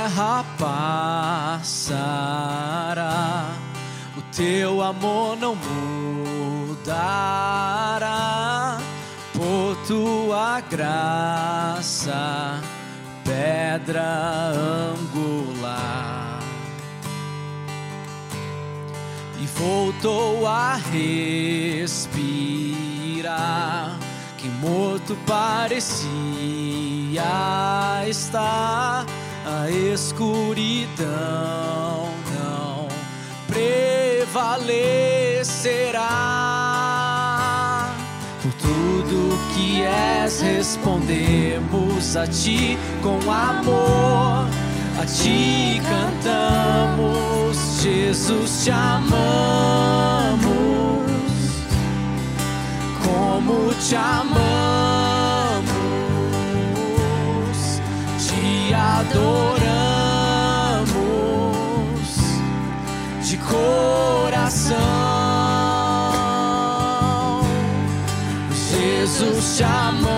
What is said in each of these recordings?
terra passará, o teu amor não mudará, por tua graça, pedra angular. E voltou a respirar, que morto parecia estar a escuridão não prevalecerá. Por tudo que és, respondemos a ti com amor. A ti cantamos, Jesus te amamos. Como te amamos, adoramos de coração. Jesus te amamos,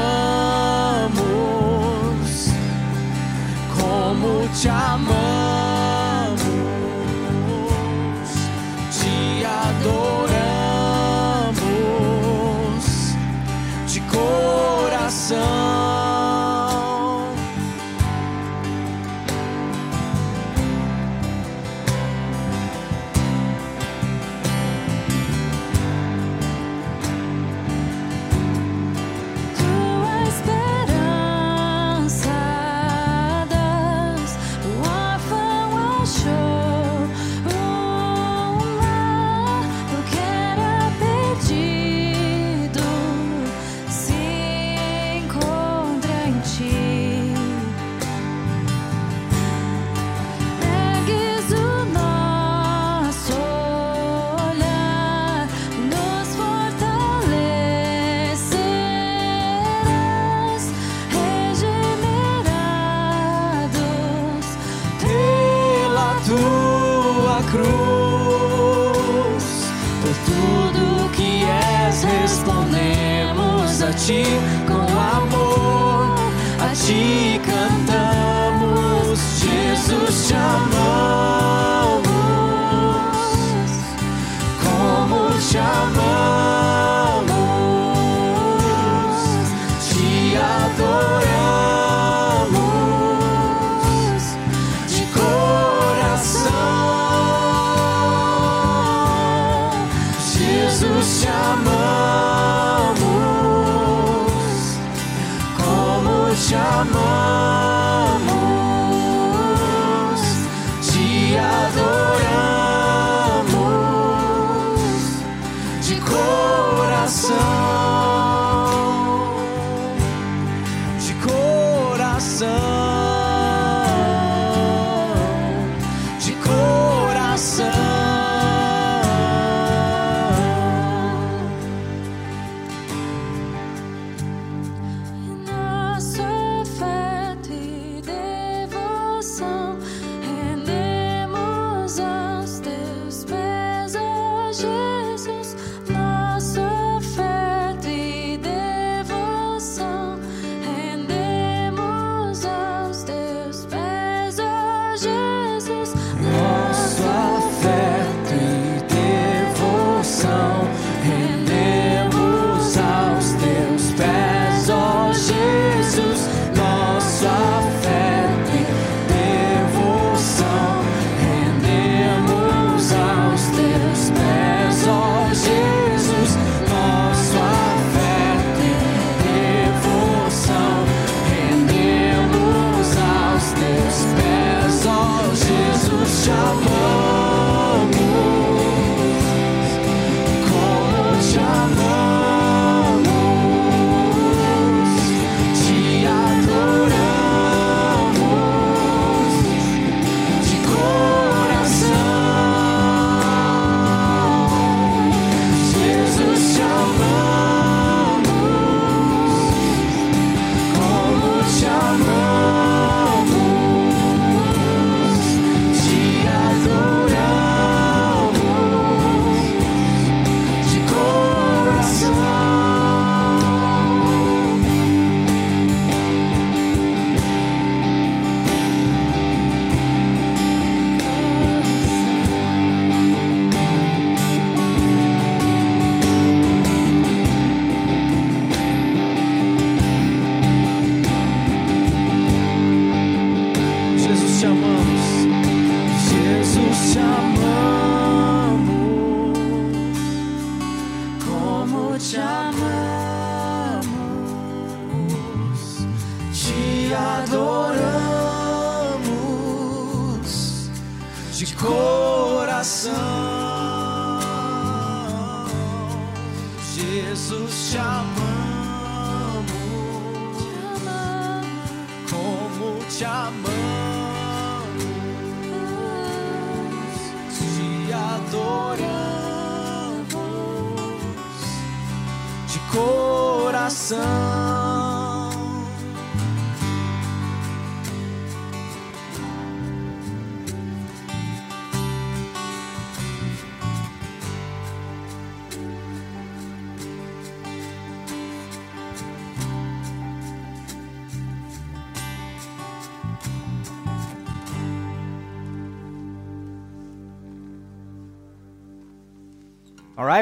como te amamos, ti com amor. A ti cantamos, Jesus te como te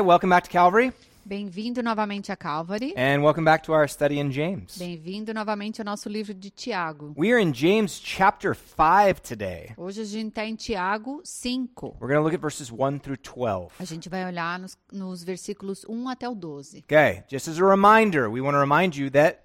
Right, welcome back to Calvary, Bem-vindo novamente a Calvary. and welcome back to our study in James. Bem-vindo novamente ao nosso livro de Tiago. We are in James chapter 5 today. Hoje a gente está em Tiago 5. We're going to look at verses 1 through 12. A gente vai olhar nos, nos versículos 1 até o 12. Okay, just as a reminder, we want to remind you that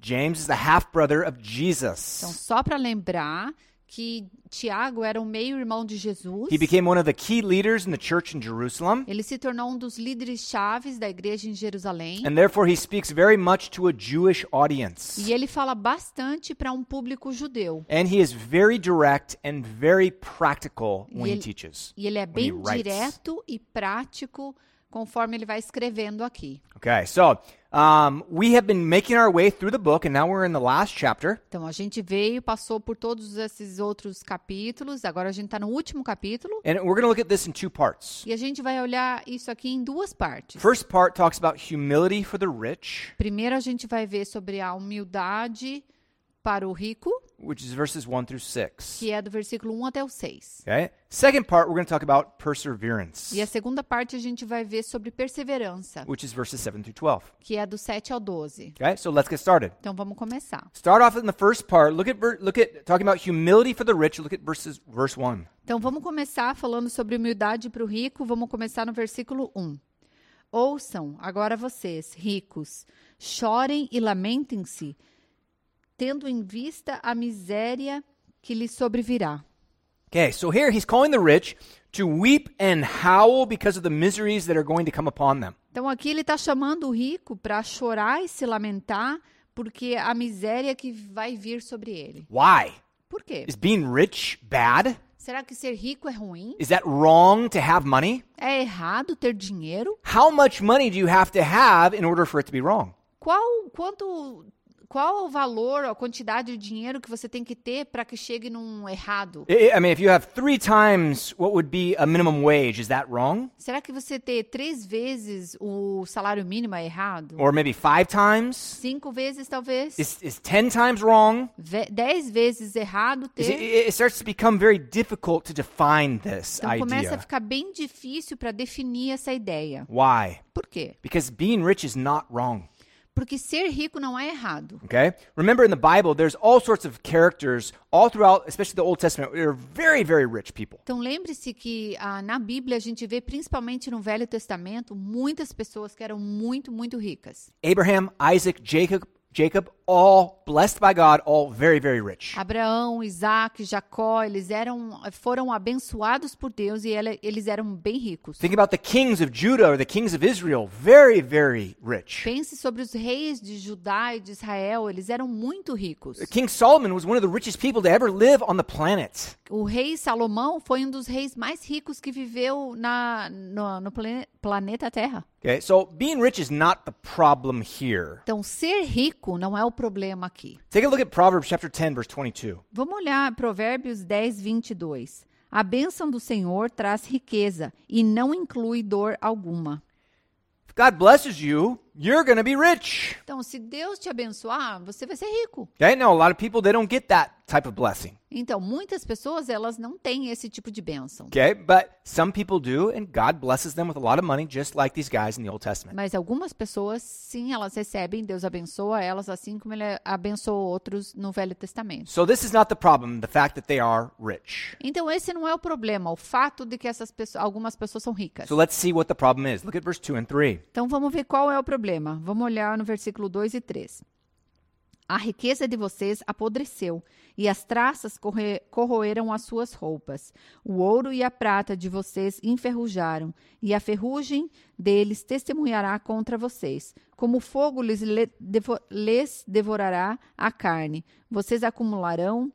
James is the half brother of Então, Jesus. só para lembrar que Tiago era o meio-irmão de Jesus. He became one of the key leaders in the church in Jerusalem, Ele se tornou um dos líderes chaves da igreja em Jerusalém. and therefore he speaks very much to a Jewish audience. E ele fala bastante para um público judeu. And he is very direct and very practical when E he ele- teaches. E ele é bem direto e prático conforme ele vai escrevendo aqui. Okay, so um, we have been making our way through the book, and now we're in the last chapter. Então a gente veio, passou por todos esses outros capítulos, agora a gente está no último capítulo And we're going to look at this in two parts. e a gente vai olhar isso aqui em duas partes. First part talks about humility for the rich, Primeiro a gente vai ver sobre a humildade para o rico, which is verses 1 through 6. que é do versículo 1 até o 6. Okay? Second part, we're going to talk about perseverance, E a segunda parte a gente vai ver sobre perseverança, which is verses 7 through 12. que é do 7 ao 12. Okay? So let's get started. Então vamos começar. Start off in the first part. Look at ver- look at talking about humility for the rich. Look at verses verse 1. Então vamos começar falando sobre humildade para o rico. Vamos começar no versículo 1. Ouçam agora vocês, ricos, chorem e lamentem-se, tendo em vista a miséria que lhes sobrevirá. Okay, so here he's calling the rich to weep and howl because of the miseries that are going to come upon them. Então aqui ele está chamando o rico para chorar e se lamentar porque a miséria que vai vir sobre ele. Why? Por quê? Is being rich bad? Será que ser rico é ruim? Is that wrong to have money? É errado ter dinheiro? How much money do you have to have in order for it to be wrong? Qual quanto qual o valor, a quantidade de dinheiro que você tem que ter para que chegue num errado? I mean, if you have three times what would be a minimum wage, is that wrong? Será que você ter três vezes o salário mínimo é errado? Or maybe five times? Cinco vezes, talvez? Is, is ten times wrong? Ve- Dez vezes errado Is it, ter? it starts to become very difficult to define this Então começa a idea. ficar bem difícil para definir essa ideia. Why? Por quê? Because being rich is not wrong. Porque ser rico não é errado. Okay? Remember in the Bible, there's all sorts of characters all throughout, especially the Old Testament, that are very, very rich people. Então lembre-se que ah, na Bíblia a gente vê, principalmente no Velho Testamento, muitas pessoas que eram muito, muito ricas. Abraham, Isaac, Jacob, Jacob, all blessed by God, all very, very rich. Abraão, Isaac, Jacó, eles eram, foram abençoados por Deus e ele- eles eram bem ricos. Think about the kings of Judah or the kings of Israel, very, very rich. Pense sobre os reis de Judá e de Israel, eles eram muito ricos. King Solomon was one of the richest people to ever live on the planet. O rei Salomão foi um dos reis mais ricos que viveu na, no, no plane- planeta Terra. Okay, so being rich is not the problem here. Então, ser rico não é o problema aqui. Take a look at Proverbs chapter 10, verse 22. Vamos olhar Provérbios 10, 22. A bênção do Senhor traz riqueza e não inclui dor alguma. If God blesses you, you're going to be rich. Então, se Deus te abençoar, você vai ser rico. Okay, now a lot of people they don't get that type of blessing. Então, muitas pessoas, elas não têm esse tipo de bênção. Okay, but some people do, and God blesses them with a lot of money, just like these guys in the Old Testament. Mas algumas pessoas, sim, elas recebem, Deus abençoa elas, assim como Ele abençoou outros no Velho Testamento. So this is not the problem, the fact that they are rich. Então, esse não é o problema, o fato de que essas pessoas, algumas pessoas são ricas. So let's see what the problem is. Look at verse 2 and 3. Então, vamos ver qual é o problema. Vamos olhar no versículo 2 e 3. A riqueza de vocês apodreceu, e as traças corroeram as suas roupas. O ouro e a prata de vocês enferrujaram, e a ferrugem deles testemunhará contra vocês. Como fogo lhes devorará a carne. Vocês acumularão,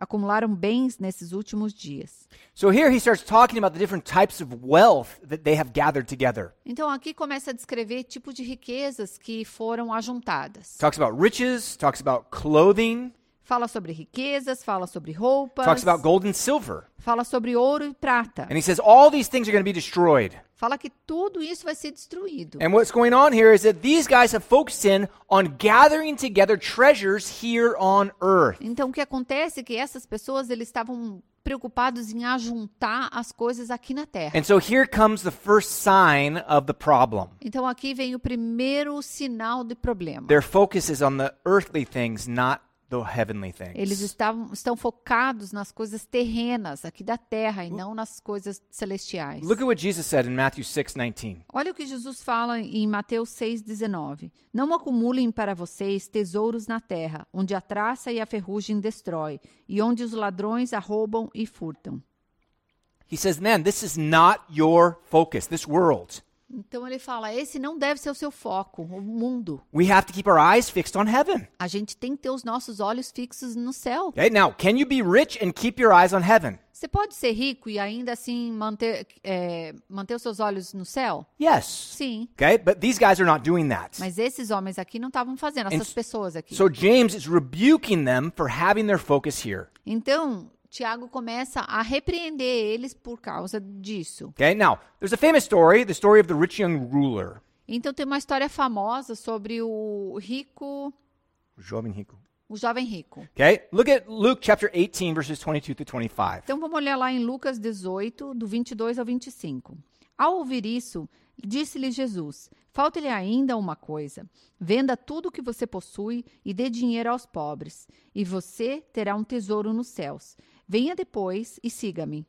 acumularam bens nesses últimos dias. So here he starts talking about the different types of wealth that they have gathered together. Então aqui começa a descrever tipo de riquezas que foram ajuntadas. Talks about riches, talks about clothing, Fala sobre riquezas, fala sobre roupas, talks about gold and silver. fala sobre ouro e prata. And he says all these things are going to be destroyed. Fala que tudo isso vai ser destruído. And what's going on here is that these guys have focused in on gathering together treasures here on earth. Então o que acontece é que essas pessoas eles estavam preocupados em ajuntar as coisas aqui na terra. And so here comes the first sign of the problem. Então aqui vem o primeiro sinal de problema. Their focus is on the earthly things, not the heavenly Eles things. estavam, estão focados nas coisas terrenas aqui da terra e não nas coisas celestiais. Look at what Jesus said in Matthew 6:19. Olha o que Jesus fala em Mateus 6,19. Não acumulem para vocês tesouros na terra, onde a traça e a ferrugem destrói, e onde os ladrões arrombam e furtam. He says, "Man, this is not your focus, this world. Então ele fala: esse não deve ser o seu foco, o mundo. We have to keep our eyes fixed on heaven." A gente tem que ter os nossos olhos fixos no céu. Okay? Now, can you be rich and keep your eyes on heaven? Você pode ser rico e ainda assim manter, é, manter os seus olhos no céu? Yes. Sim. Okay? But these guys are not doing that. Mas esses homens aqui não estavam fazendo, essas And pessoas aqui. So James is rebuking them for having their focus here. Então, Tiago começa a repreender eles por causa disso. Okay? Now, there's a famous story, the story of the rich young ruler. Então, tem uma história famosa sobre o rico, Jovem rico. o jovem rico. Okay? Look at Luke chapter 18 verses 22 through 25. Então, vamos olhar lá em Lucas 18, do 22 ao 25. Ao ouvir isso, disse-lhe Jesus: Falta-lhe ainda uma coisa. Venda tudo o que você possui e dê dinheiro aos pobres, e você terá um tesouro nos céus. Venha depois e siga-me.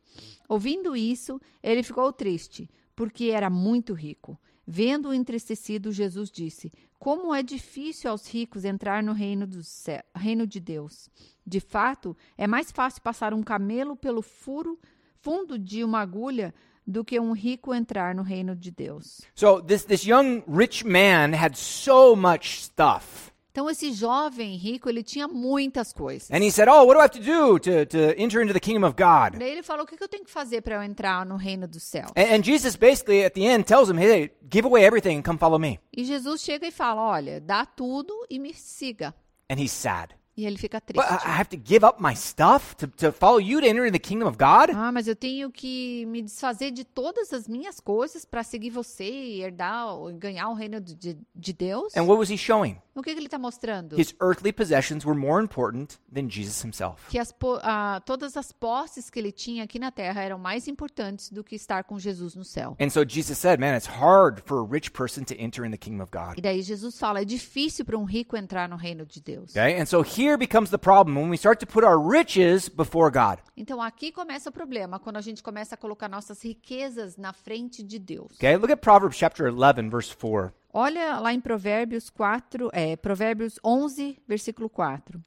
Ouvindo isso, ele ficou triste, porque era muito rico. Vendo-o entristecido, Jesus disse: Como é difícil aos ricos entrar no reino, do céu, reino de Deus. De fato, é mais fácil passar um camelo pelo furo fundo de uma agulha do que um rico entrar no reino de Deus. So this this young rich man had so much stuff. Então esse jovem rico, ele tinha muitas coisas. And he said, "Oh, what do I have to do to, to enter into the kingdom of God?" Daí ele falou: "O que que eu tenho que fazer para eu entrar no reino do céu?" And, and Jesus basically at the end tells him, "Hey, give away everything and come follow me." E Jesus chega e fala: "Olha, dá tudo e me siga." And he's sad. E ele fica triste. I I have to give up my stuff to, to follow you to enter in the kingdom of God? Ah, mas eu tenho que me desfazer de todas as minhas coisas para seguir você e herdar, ganhar o reino de, de Deus? And what was he showing? O que, que ele está mostrando? His earthly possessions were more important than Jesus himself. que as ah, todas as posses que ele tinha aqui na terra eram mais importantes do que estar com Jesus no céu. And so Jesus said, Man, it's hard for a rich person to enter in the kingdom of God. E daí Jesus fala, é difícil para um rico entrar no reino de Deus. Okay? And so here becomes the problem when we start to put our riches before God. Então aqui começa o problema, quando a gente começa a colocar nossas riquezas na frente de Deus. Okay? Look at Proverbs chapter 11, verse 4. Olha lá em Provérbios 4, é, Provérbios 11, versículo 4.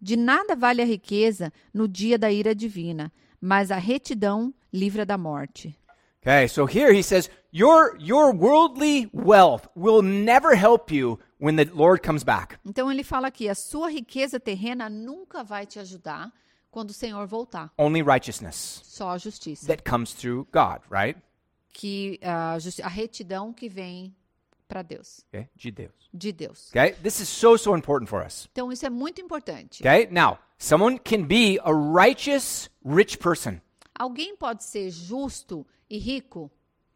De nada vale a riqueza no dia da ira divina, mas a retidão livra da morte. Okay, so here he says, your, your worldly wealth will never help you when the Lord comes back. Então ele fala aqui, a sua riqueza terrena nunca vai te ajudar quando o Senhor voltar. Only righteousness Só a justiça. that comes through God, right? Que a, justi- a retidão que vem para Deus, Okay, de Deus. de Deus. Okay, this is so, so important for us. Então isso é muito importante. Okay, now, someone can be a righteous, rich person. Alguém pode ser justo e rico?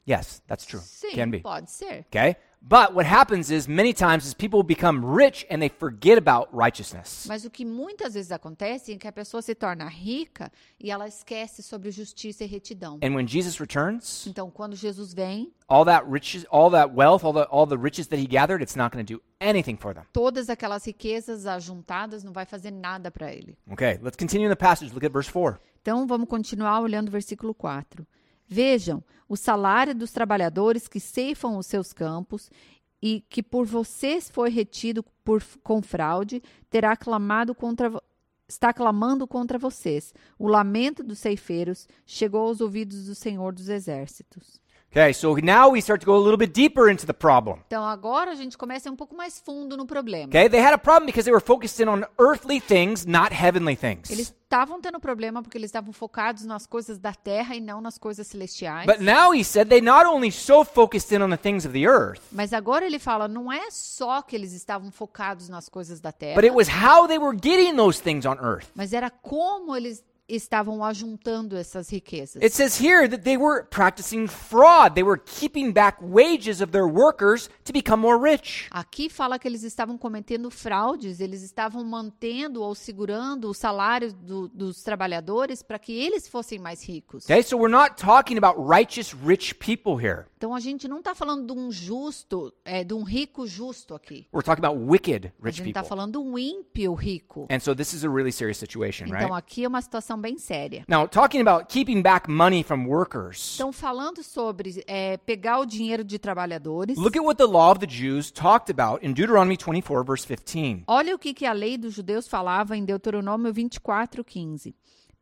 Yes, that's true. Sim, Can be. pode ser. Okay, but what happens is many times is people become rich and they forget about righteousness. Mas o que muitas vezes acontece é que a pessoa se torna rica e ela esquece sobre justiça e retidão. And when Jesus returns, Então, quando Jesus vem, all that riches, all that wealth, all the all the riches that he gathered, it's not going to do anything for them. todas aquelas riquezas ajuntadas não vai fazer nada para ele. Okay, let's continue in the passage. Look at verse 4. Então, vamos continuar olhando o versículo 4. Vejam, o salário dos trabalhadores que ceifam os seus campos e que por vocês foi retido por, com fraude, terá clamado contra está clamando contra vocês. O lamento dos ceifeiros chegou aos ouvidos do Senhor dos Exércitos. Okay, so now we start to go a little bit deeper into the problem. Então agora a gente começa um pouco mais fundo no problema. Okay, they had a problem because they were focused in on earthly things, not heavenly things. Eles estavam tendo problema porque eles estavam focados nas coisas da terra e não nas coisas celestiais. But now he said they not only so focused in on the things of the earth, Mas agora ele fala, não é só que eles estavam focados nas coisas da terra, but it was how they were getting those things on earth. mas era como eles estavam ajuntando essas riquezas. It says here that they were practicing fraud. They were keeping back wages of their workers to become more rich. Aqui fala que eles estavam cometendo fraudes, eles estavam mantendo ou segurando o salário do- dos trabalhadores para que eles fossem mais ricos. Okay, so we're not talking about righteous rich people here. Então a gente não está falando de um justo, é, de um rico justo aqui. We're talking about wicked A rich gente está people. falando de um ímpio rico. And so this is a really serious situation, right? Então aqui é uma situação bem séria. Now, talking about keeping back money from workers. Então falando sobre é, pegar o dinheiro de trabalhadores. Look at what the law of the Jews talked about in Deuteronomy 24, verse 15. Olha o que, que a lei dos judeus falava em Deuteronômio 24, 15.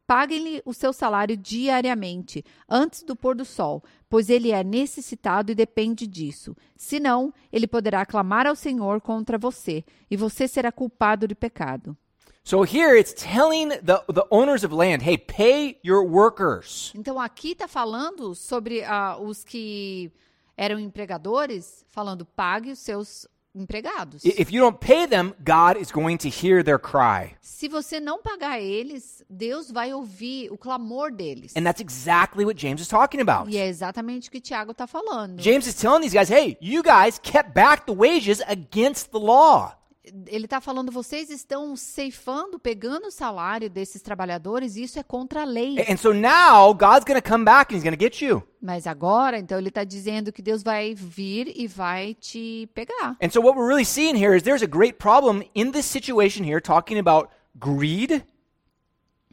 Paguem-lhe o seu salário diariamente, antes do pôr do sol, pois ele é necessitado e depende disso. Senão, ele poderá clamar ao Senhor contra você, e você será culpado de pecado. So here it's telling the, the owners of land, hey, pay your workers. Então, aqui está falando sobre ah, os que eram empregadores, falando pague os seus empregados. If you don't pay them, God is going to hear their cry. Se você não pagar eles, Deus vai ouvir o clamor deles. And that's exactly what James is talking about. E é exatamente o que Tiago está falando. James is telling these guys, hey, you guys kept back the wages against the law. Ele está falando, vocês estão ceifando, pegando o salário desses trabalhadores, e isso é contra a lei. And so now God's going to come back and he's going to get you. Mas agora, então, ele está dizendo que Deus vai vir e vai te pegar. And so what we're really seeing here is there's a great problem in this situation here talking about greed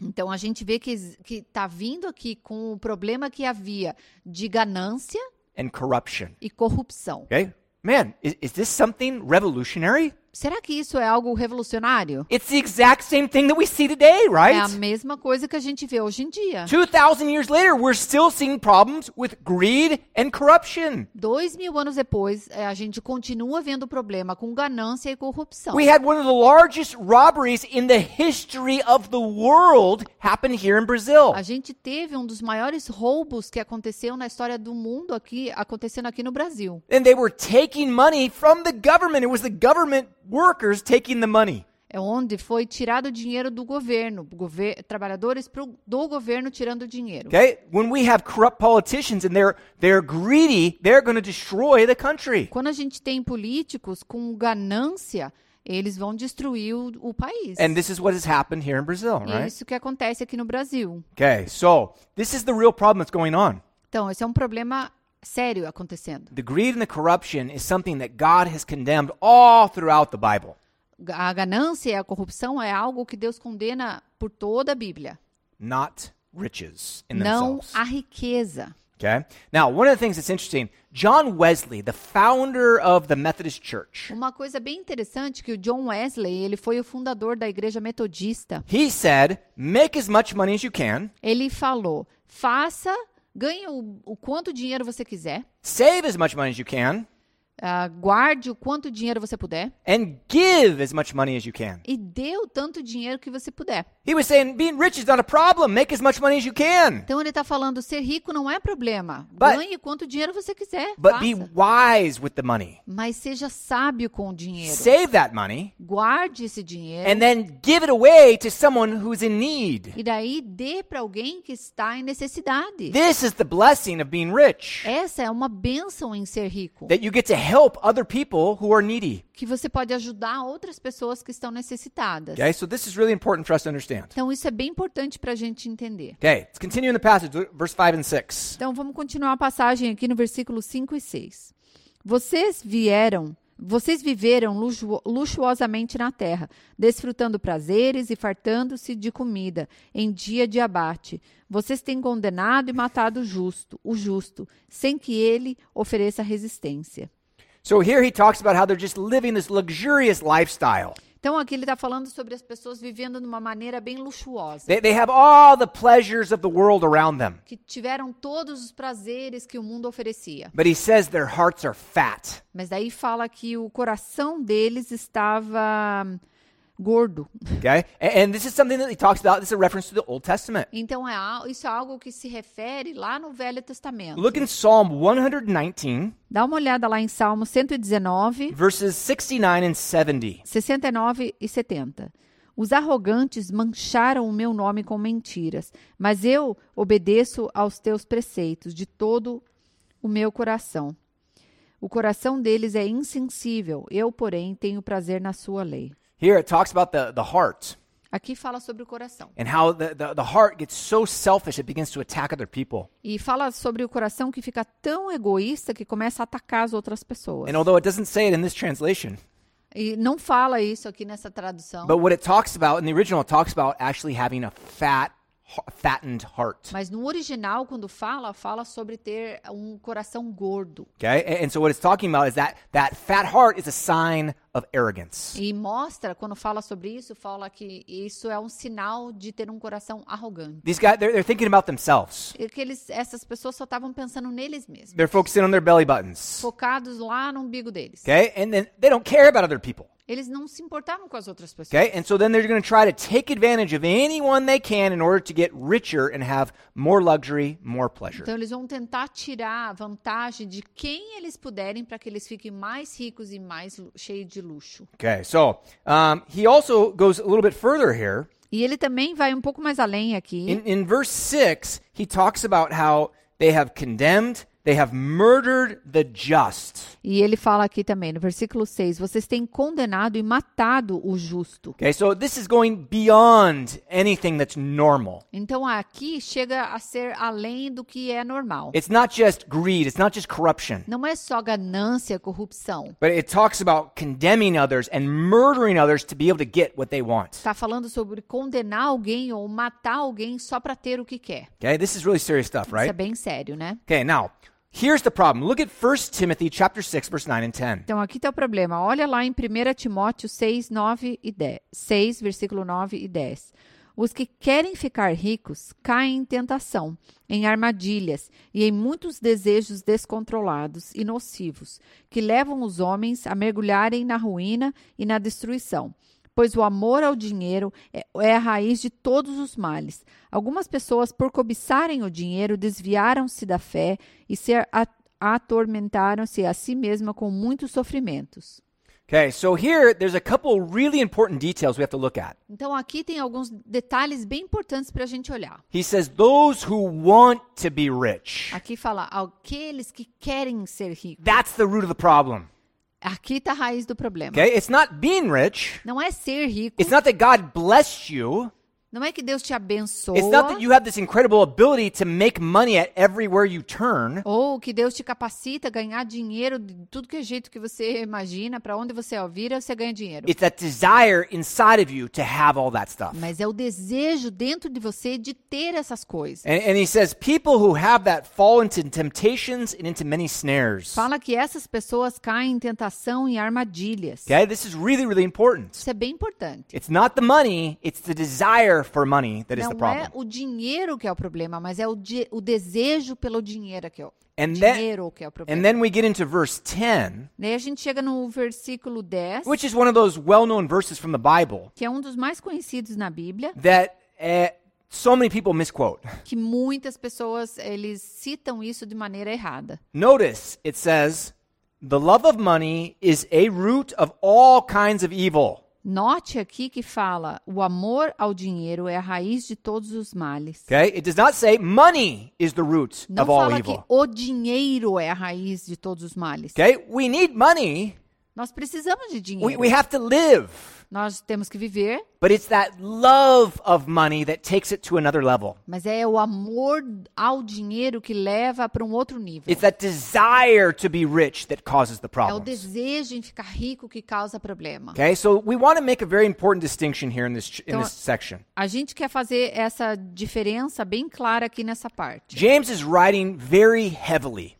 Então, a gente vê que está vindo aqui com o problema que havia de ganância and corruption. e corrupção. Okay? Man, is, is this something revolutionary? Será que isso é algo revolucionário? It's the exact same thing that we see today, É a right? mesma coisa que a gente vê hoje em dia. 2,000 years later, we're still seeing problems with greed and corruption. Dois mil anos depois, é, a gente continua vendo problema com ganância e corrupção. We had one of the largest robberies in the history of the world happen here in Brazil. A gente teve um dos maiores roubos que aconteceu na história do mundo aqui, acontecendo aqui no Brasil. And they were taking money from the government. It was the government workers taking the money. É onde foi tirado o dinheiro do governo, gover trabalhadores pro, do governo tirando o dinheiro. Okay? When we have corrupt politicians and they're they're greedy, they're going to destroy the country. Quando a gente tem políticos com ganância, eles vão destruir o, o país. And this is what has happened here in Brazil, E right? isso que acontece aqui no Brasil. Okay. So, this is the real problem that's going on. Então, esse é um problema sério acontecendo. The greed and the corruption is something that God has condemned all throughout the Bible. A ganância e a corrupção é algo que Deus condena por toda a Bíblia. not riches in Não themselves. a riqueza. Okay? Now, one of the things that's interesting, John Wesley, the founder of the Methodist Church, Uma coisa bem interessante que o John Wesley, ele foi o fundador da igreja metodista. he said, make as much money as you can, Ele falou: faça, ganhe o, o quanto dinheiro você quiser, save as much money as you can, ah, guarde o quanto dinheiro você puder and give as much money as you can. e dê o tanto dinheiro que você puder. He was saying being rich is not a problem. Make as much money as you can. Então ele está falando: ser rico não é problema. But- Ganhe quanto dinheiro você quiser. But be faça. wise with the money. Mas seja sábio com o dinheiro. Save that money Guarde esse dinheiro. and then give it away to someone who's in need. E daí dê para alguém que está em necessidade. This is the blessing of being rich. Essa é uma bênção em ser rico. That you get to help other people who are needy. Que você pode ajudar outras pessoas que estão necessitadas. Okay, so this is really important for us to understand. Então isso é bem importante para a gente entender. Okay, let's continue in the passage, verse 5 and 6. Então vamos continuar a passagem aqui no versículo 5 e 6. Vocês vieram, vocês viveram luxu- luxuosamente na terra, desfrutando prazeres e fartando-se de comida em dia de abate. Vocês têm condenado e matado o justo, o justo, sem que ele ofereça resistência. So here he talks about how they're just living this luxurious lifestyle. Então aqui ele está falando sobre as pessoas vivendo de uma maneira bem luxuosa, They, they have all the pleasures of the world around them. que tiveram todos os prazeres que o mundo oferecia. But he says their hearts are fat. Mas daí fala que o coração deles estava gordo. Okay? And, and this is something that he talks about. This is a reference to the Old Testament. Então é, isso é algo que se refere lá no Velho Testamento. Look in Psalm 119, Dá uma olhada lá em Salmo 119, verses 69 and 70. 69 e 70. Os arrogantes mancharam o meu nome com mentiras, mas eu obedeço aos teus preceitos de todo o meu coração. O coração deles é insensível, eu, porém, tenho prazer na sua lei. Here it talks about the, the heart Aqui fala sobre o coração. and how the, the, the heart gets so selfish it begins to attack other people. E fala sobre o coração que fica tão egoísta que começa a atacar as outras pessoas. And although it doesn't say it in this translation, E não fala isso aqui nessa tradução. but what it talks about in the original, it talks about actually having a fat, fattened heart. Mas no original, quando fala, fala sobre ter um coração gordo. Okay? And, and so what it's talking about is that that fat heart is a sign of arrogance. E mostra, quando fala sobre isso, fala que isso é um sinal de ter um coração arrogante. These guys, they're, they're thinking about themselves. E que eles, essas pessoas só estavam pensando neles mesmos. They're focusing on their belly buttons. Focados lá no umbigo deles. Okay? And then they don't care about other people. Eles não se importavam com as outras pessoas. Okay? And so then they're going to try to take advantage of anyone they can in order to get richer and have more luxury, more pleasure. Então eles vão tentar tirar vantagem de quem eles puderem para que eles fiquem mais ricos e mais cheios de luxo. Okay, so um, he also goes a little bit further here. E ele também vai um pouco mais além aqui. In, in verse 6, he talks about how they have condemned, they have murdered the just. E ele fala aqui também, no versículo 6, vocês têm condenado e matado o justo. Okay, so this is going beyond anything that's normal. Então aqui chega a ser além do que é normal. It's not just greed, it's not just corruption, Não é só ganância, corrupção. but it talks about condemning others and murdering others to be able to get what they want. Está falando sobre condenar alguém ou matar alguém só para ter o que quer. Okay, this is really serious stuff, Isso é right? bem sério, né? Okay, now, here's the problem. Look at 1 Timothy chapter 6 verse 9 and 10. Então aqui está o problema. Olha lá em 1 Timóteo 6, 9 e 10. 6, versículo 9 e 10. Os que querem ficar ricos caem em tentação, em armadilhas e em muitos desejos descontrolados e nocivos, que levam os homens a mergulharem na ruína e na destruição. Pois o amor ao dinheiro é, é a raiz de todos os males. Algumas pessoas, por cobiçarem o dinheiro, desviaram-se da fé e se atormentaram-se a si mesma com muitos sofrimentos. Okay, so here there's a couple really important details we have to look at. Então aqui tem alguns detalhes bem importantes para a gente olhar. He says, Those who want to be rich. Aqui fala aqueles que querem ser ricos. That's the root of the problem. Aqui está a raiz do problema. Okay, it's not being rich. Não é ser rico, It's not that God blessed you. Não é que Deus te abençoa, It's not that you have this incredible ability to make money at everywhere you turn. ou que Deus te capacita a ganhar dinheiro de tudo que é jeito que você imagina, para onde você vira, você ganha dinheiro. It's that desire inside of you to have all that stuff. Mas é o desejo dentro de você de ter essas coisas. And, and he says, people who have that fall into temptations and into many snares. Fala que essas pessoas caem em tentação e armadilhas. Okay, this is really, really important. Isso é bem importante. It's not the money, it's the desire for money that is the Não problem. o dinheiro que é o problema, mas é o, de- o desejo pelo dinheiro que é o And then- dinheiro que é o problema. And then we get into verse 10, Daí a gente chega no versículo 10, which is one of those well known verses from the Bible que é um dos mais conhecidos na Bíblia, that uh, so many people misquote. que muitas pessoas eles citam isso de maneira errada. Notice it says, the love of money is a root of all kinds of evil. Note aqui que fala: o amor ao dinheiro é a raiz de todos os males. Okay? It does not say money is the root Não of all fala que evil. o dinheiro é a raiz de todos os males. Okay? We need money. Nós precisamos de We, dinheiro. we have to live. Nós temos que viver, But it's that love of money that takes it to another level. mas é o amor ao dinheiro que leva para um outro nível. It's that desire to be rich that causes the É o problems. desejo em ficar rico que causa problema. Okay? So we want to make a very important distinction here in this in Então, this section. A gente quer fazer essa diferença bem clara aqui nessa parte. James is writing very heavily.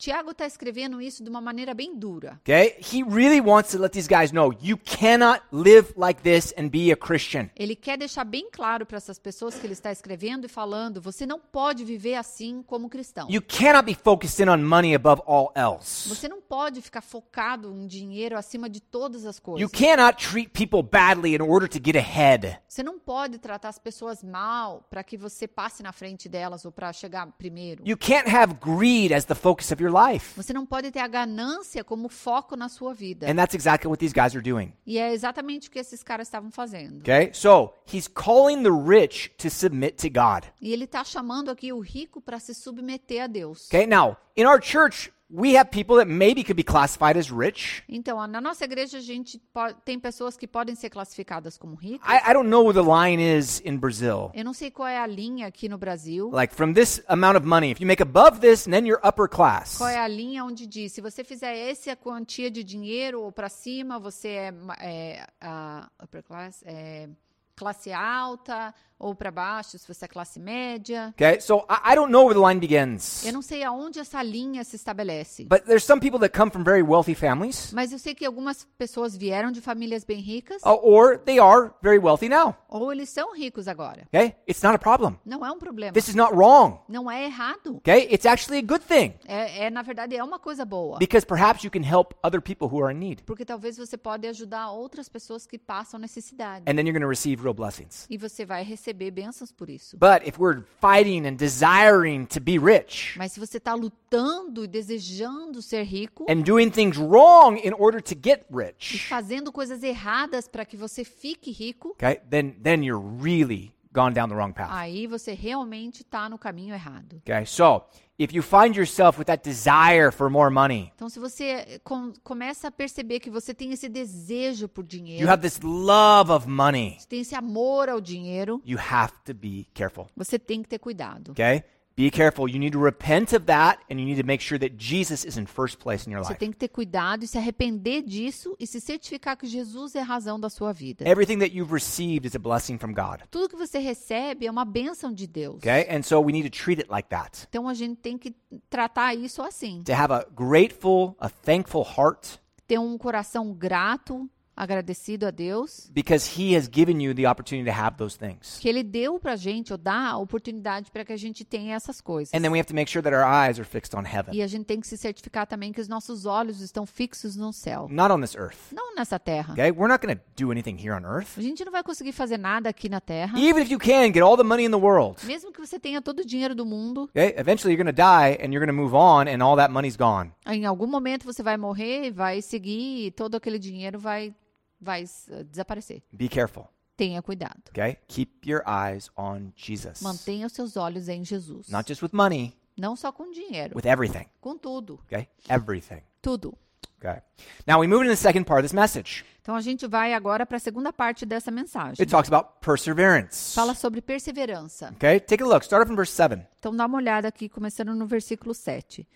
Tiago está escrevendo isso de uma maneira bem dura. Okay? He really wants to let these guys know you cannot live like this and be a Christian. Ele quer deixar bem claro para essas pessoas que ele está escrevendo e falando: você não pode viver assim como cristão. You cannot be focused in on money above all else. Você não pode ficar focado em dinheiro acima de todas as You coisas. cannot treat people badly in order to get ahead. Você não pode tratar as pessoas mal para que você passe na frente delas ou para chegar primeiro. You can't have greed as the focus of your life. Você não pode ter a ganância como foco na sua vida. And that's exactly what these guys are doing. E é exatamente o que esses caras estavam fazendo. Okay? So, he's calling the rich to submit to God. E ele está chamando aqui o rico para se submeter a Deus. Okay? Now, in our church, we have people that maybe could be classified as rich. Então, na nossa igreja, a gente tem pessoas que podem ser classificadas como ricas. I, I don't know where the line is in Brazil. Eu não sei qual é a linha aqui no Brasil. Like, from this amount of money, if you make above this, then you're upper class. Qual é a linha onde diz, se você fizer essa quantia de dinheiro ou para cima, você é, é a upper class, é classe alta, ou para baixo, se você é classe média. Okay? So, I, I don't know where the line begins. Eu não sei aonde essa linha se estabelece. But there's some people that come from very wealthy families, Mas eu sei que algumas pessoas vieram de famílias bem ricas, uh, or they are very wealthy now. ou eles são ricos agora. Okay? It's not a problem. Não é um problema. This is not wrong. Não é errado. Okay? It's actually a good thing É, é, na verdade, é uma coisa boa. because perhaps you can help other people who are in need. Porque talvez você pode ajudar outras pessoas que passam necessidade. And then you're going to receive real blessings. E você vai receber bênçãos por isso. But if we're fighting and desiring to be rich Mas se você está lutando e desejando ser rico and doing things wrong in order to get e rich, fazendo coisas erradas para que você fique rico, okay, then then you're really gone down the wrong path. aí você realmente está no caminho errado. Okay? So, if you find yourself with that desire for more money, Então, se você com- começa a perceber que você tem esse desejo por you dinheiro, have this love of money, você tem esse amor ao dinheiro, you have to be careful. você tem que ter cuidado. Okay? Be careful. You need to repent of that and you need to make sure that Jesus is in first place in your Você life. tem que ter cuidado e se arrepender disso e se certificar que Jesus é a razão da sua vida. Everything that you've received is a blessing from God. Tudo que você recebe é uma bênção de Deus. Okay? And so we need to treat it like that. Então a gente tem que tratar isso assim. To have a grateful, a thankful heart Ter um coração grato, agradecido a Deus, because He has given you the opportunity to have those things. que Ele deu pra gente, ou dá a oportunidade para que a gente tenha essas coisas. And then we have to make sure that our eyes are fixed on heaven, E a gente tem que se certificar também que os nossos olhos estão fixos no céu, not on this earth. não nessa terra. Okay? We're not going to do anything here on earth. A gente não vai conseguir fazer nada aqui na terra. Even if you can, get all the money in the world. Mesmo que você tenha todo o dinheiro do mundo, Okay? Eventually you're going to die and you're going to move on and all that money's gone. em algum momento você vai morrer, vai seguir e todo aquele dinheiro vai, vai eh, desaparecer. Be careful. Tenha cuidado. Okay? Keep your eyes on Jesus. Mantenha os seus olhos em Jesus. Not just with money, Não só com dinheiro, with everything. com tudo. Okay? Everything. Tudo. Okay. Now we move into the second part of this message. Então a gente vai agora para a segunda parte dessa mensagem. It talks about perseverance. Fala sobre perseverança. Okay? Take a look. Start from verse 7. Então dá uma olhada aqui, começando no versículo 7.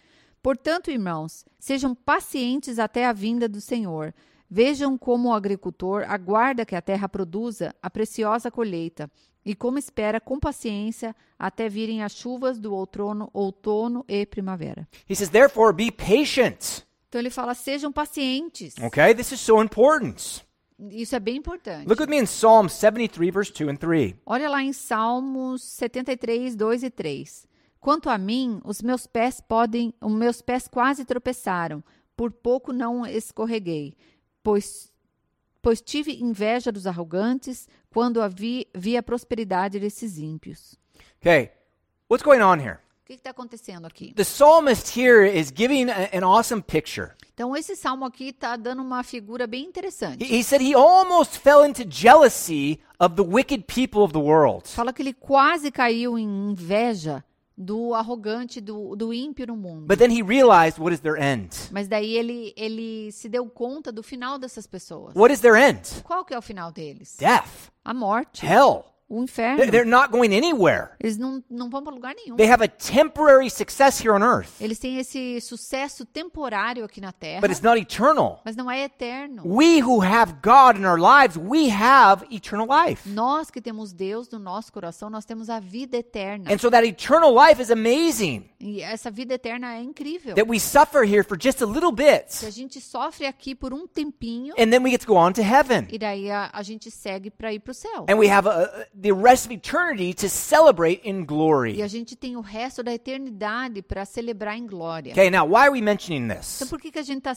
Portanto, irmãos, sejam pacientes até a vinda do Senhor. Vejam como o agricultor aguarda que a terra produza a preciosa colheita e como espera com paciência até virem as chuvas do outono, outono e primavera. He says, therefore, be patient. Então ele fala: sejam pacientes. Okay? This is so important. Isso é bem importante. Look with me in Psalm 73, verse 2 and 3. Olha lá em Salmos 73, 2 e 3. Quanto a mim, os meus pés podem, os meus pés quase tropeçaram, por pouco não escorreguei, pois pois tive inveja dos arrogantes quando vi, vi a prosperidade desses ímpios. Okay. What's going on here? O que está acontecendo aqui? The psalmist here is giving a- an awesome picture. Então, esse salmo aqui está dando uma figura bem interessante. He, he said he almost fell into jealousy of the wicked people of the world. Fala que ele quase caiu em inveja do arrogante, do, do ímpio no mundo. But then he realized what is their end? Mas daí ele, ele se deu conta do final dessas pessoas. What is their end? Qual que é o final deles? Death, A morte, hell. O inferno. They're not going anywhere. Eles não, não vão para lugar nenhum. They have a temporary success here on earth, Eles têm esse sucesso temporário aqui na Terra, but it's not eternal. mas não é eterno. We who have God in our lives, we have eternal life. Nós que temos Deus no nosso coração, nós temos a vida eterna. And so that eternal life is amazing. E essa vida eterna é incrível. That we suffer here for just a little bit, Que a gente sofre aqui por um tempinho and then we get to go on to heaven. e daí a, a gente segue para ir para o céu. And we have a, the rest of eternity to celebrate in E glory. a gente tem o resto da eternidade para celebrar em glória. Okay, now why are we mentioning Então this? por que, que a gente está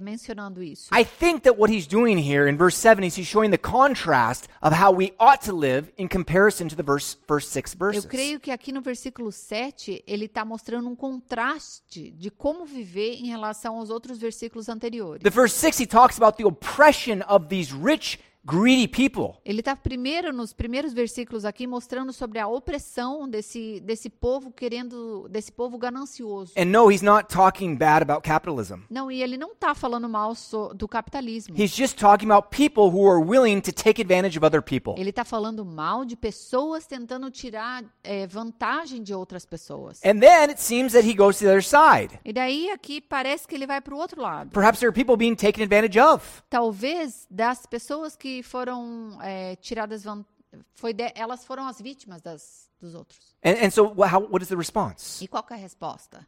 mencionando isso? I think that what he's doing here in verse 7 is he's showing the contrast of how we ought to live in comparison to the verse, first six Eu verses. creio que aqui no versículo 7, ele está mostrando um contraste de como viver em relação aos outros versículos anteriores. The verse 6, he talks about the oppression of these rich, greedy people. Ele está primeiro nos primeiros versículos aqui mostrando sobre a opressão desse, desse povo querendo, desse povo ganancioso. And no, he's not talking bad about capitalism. Não, e ele não está falando mal so- do capitalismo. He's just talking about people who are willing to take advantage of other people. Ele está falando mal de pessoas tentando tirar eh, vantagem de outras pessoas. And then it seems that he goes to the other side. E daí aqui parece que ele vai para o outro lado. Perhaps there are people being taken advantage of. Talvez das pessoas que foram eh, tiradas foi de- elas foram as vítimas das, dos outros. And, and so, how, what is the response? E qual é a resposta?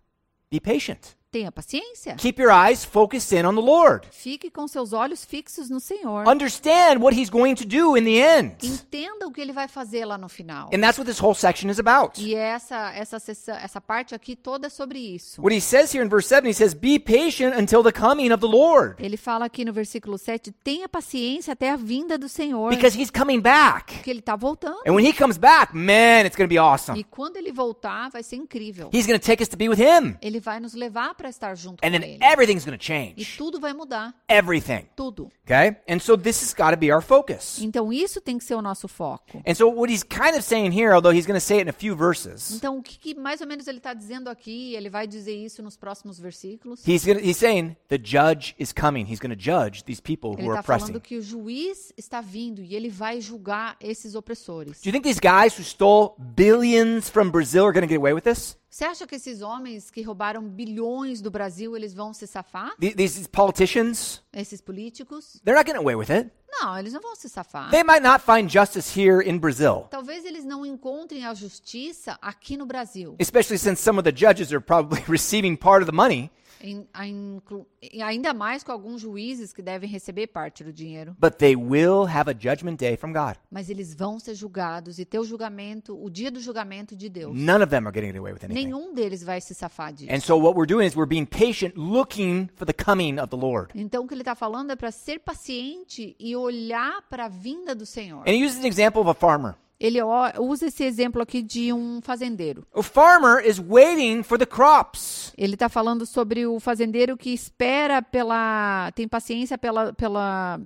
Be patient. Tenha paciência. Keep your eyes focused in on the Lord. Fique com seus olhos fixos no Senhor. Understand what he's going to do in the end. Entenda o que ele vai fazer lá no final. And that's what this whole section is about. E essa essa sessão- essa parte aqui toda é sobre isso. What he says here in verse 7, he says, Be patient until the coming of the Lord. Ele fala aqui no versículo 7, tenha paciência até a vinda do Senhor, Because he's coming back. porque ele está voltando. And when he comes back, man, it's going to be awesome. E quando ele voltar, vai ser incrível. He's going to take us to be with him. Ele vai nos levar para estar junto And com then ele. everything's going to E change. tudo vai mudar, Everything. tudo. Okay? And so this has got to be our focus. Então isso tem que ser o nosso foco. And so what he's kind of saying here, although he's going to say it in a few verses, Então o que, que mais ou menos ele está dizendo aqui? Ele vai dizer isso nos próximos versículos. he's, gonna, he's saying the judge is coming. He's going to judge these people Ele who are está oppressing. falando que o juiz está vindo e ele vai julgar esses opressores. Do you think these guys who stole billions from Brazil are going to get away with this? Você acha que esses homens que roubaram bilhões do Brasil, eles vão se safar? Th- These politicians, Esses políticos? they're not getting away with it. Não, eles não vão se safar. They might not find justice here in Brazil, Talvez eles não encontrem a justiça aqui no Brasil. especially since some of the judges are probably receiving part of the money, Ainda mais com alguns juízes que devem receber parte do dinheiro. but they will have a judgment day from God. Mas eles vão ser julgados e ter o julgamento, o dia do julgamento de Deus. None of them are getting away with anything. Nenhum deles vai se safar disso. And so what we're doing is we're being patient, looking for the coming of the Lord. Então o que ele está falando é para ser paciente e olhar para a vinda do Senhor. And he uses an example of a farmer. Ele usa esse exemplo aqui de um fazendeiro. A farmer is waiting for the crops. Ele está falando sobre o fazendeiro que espera pela. tem paciência pela, pela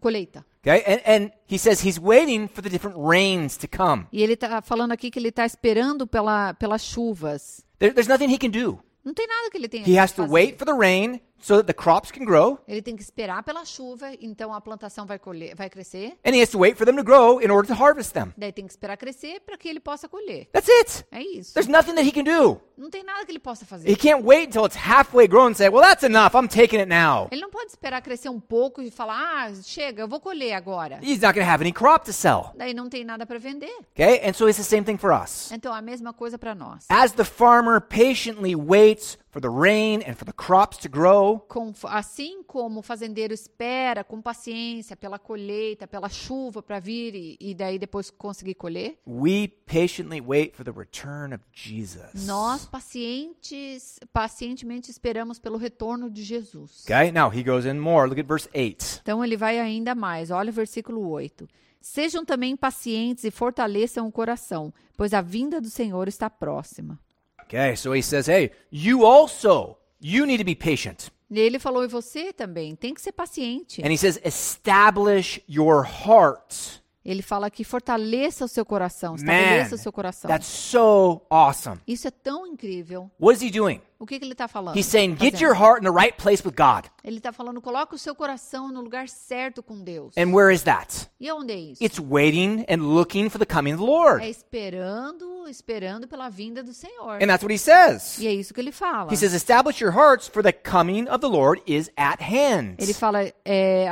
colheita. Okay? And, and he says he's waiting for the different rains to come. E ele está falando aqui que ele está esperando pela, pelas chuvas. There, there's nothing he can do. Não tem nada que ele tenha He que has to fazer. wait for the rain so that the crops can grow, Ele tem que esperar pela chuva, então a plantação vai, colher, vai crescer. and he has to wait for them to grow in order to harvest them. Daí tem que esperar crescer para que ele possa colher. That's it. É isso. There's nothing that he can do. Não tem nada que ele possa He can't wait until it's halfway grown and say, well, that's enough. I'm taking it now. Ele não pode esperar crescer um pouco e falar: ah, chega, eu vou colher agora. He's not going to have any crop to sell. Daí não tem nada para vender. Okay? And so it's the same thing for us. Então a mesma coisa para nós. As the farmer patiently waits for the rain and for the crops to grow, Com- assim como o fazendeiro espera com paciência pela colheita, pela chuva para vir e, e daí depois conseguir colher, we patiently wait for the return of Jesus. nós pacientes, pacientemente esperamos pelo retorno de Jesus. Okay? Now he goes in more. Look at verse 8. Então ele vai ainda mais. Olha o versículo 8. Sejam também pacientes e fortaleçam o coração, pois a vinda do Senhor está próxima. Okay, so he says, hey, you also, you need to be patient. E ele falou, e você também, tem que ser paciente. And he says, establish your heart. Ele fala que fortaleça o seu coração, estabeleça o seu coração. that's so awesome. Isso é tão incrível. What is he doing? O que, que ele está falando? He's saying, get your heart in the right place with God. Ele está falando, coloca o seu coração no lugar certo com Deus. And where is that? E onde é isso? It's waiting and looking for the coming of the Lord. É esperando, esperando pela vinda do Senhor. And that's what he says. E é isso que ele fala. He says, establish your hearts, for the coming of the Lord is at hand. Ele fala, é,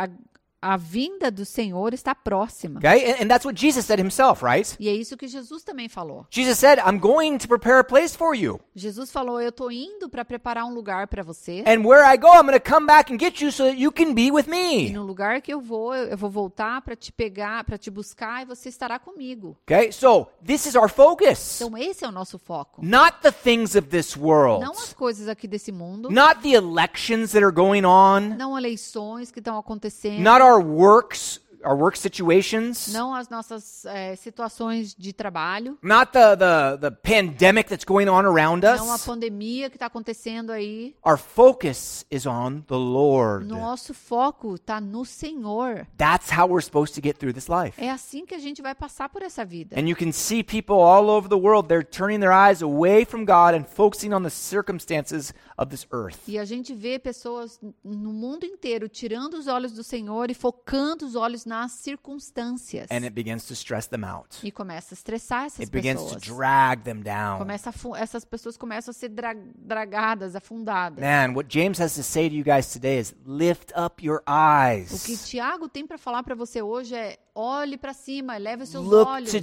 a, vinda do Senhor está próxima. Okay? And, and that's what Jesus said himself, right? E é isso que Jesus também falou. Jesus said, I'm going to prepare a place for you. Jesus falou, eu estou indo para preparar um lugar para você. And where I go, I'm going to come back and get you so that you can be with E me. no lugar que eu vou, eu eu vou voltar para te pegar, para te buscar e você estará comigo. Okay? So this is our focus. Então esse é o nosso foco. Not the things of this world. Não as coisas aqui desse mundo, Not the elections that are going on. não eleições que estão acontecendo, Not our works, our work situations. não as nossas eh, situações de trabalho, Not the, the, the pandemic that's going on around não a us. pandemia que está acontecendo aí. Our focus is on the Lord. Nosso foco está no Senhor. That's how we're supposed to get through this life. É assim que a gente vai passar por essa vida. And you can see people all over the world, they're turning their eyes away from God and focusing on the circumstances of this earth. E a gente vê pessoas no mundo inteiro tirando os olhos do Senhor e focando os olhos nas circunstâncias. And it begins to stress them out. E começa a estressar essas It begins to pessoas. drag them down. Começa essas pessoas começam a ser dra- dragadas, afundadas. Man, what James has to say to you guys today is lift up your O que eyes. Tiago tem para falar para você hoje é olhe para cima, eleve os seus Look olhos. to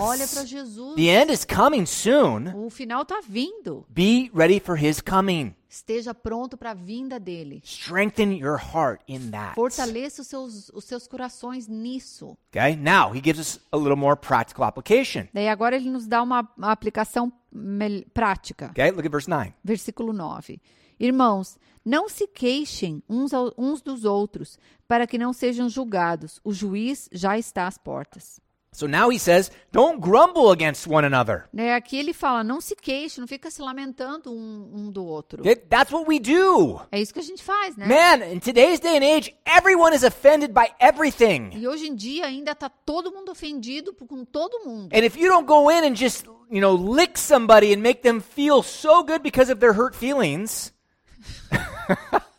Olha para Jesus. Jesus. The end is coming soon. O final está vindo. Be ready for his coming. Esteja pronto para a vinda dele. Strengthen your heart in that. Fortaleça os seus, os seus corações nisso. Okay? Now, he gives us a little more practical application. Daí agora ele nos dá uma, aplicação prática. Okay? Look at verse 9. Versículo 9. Irmãos, não se queixem uns, ao- uns dos outros, para que não sejam julgados. O juiz já está às portas. So now he says, don't grumble against one another. Né, Aqui ele fala, não se queixe, não fica se lamentando um, um do outro. Okay? That's what we do. É isso que a gente faz, né? Man, in today's day and age, everyone is offended by everything. E hoje em dia ainda tá todo mundo ofendido com todo mundo. And if you don't go in and just, you know, lick somebody and make them feel so good because of their hurt feelings,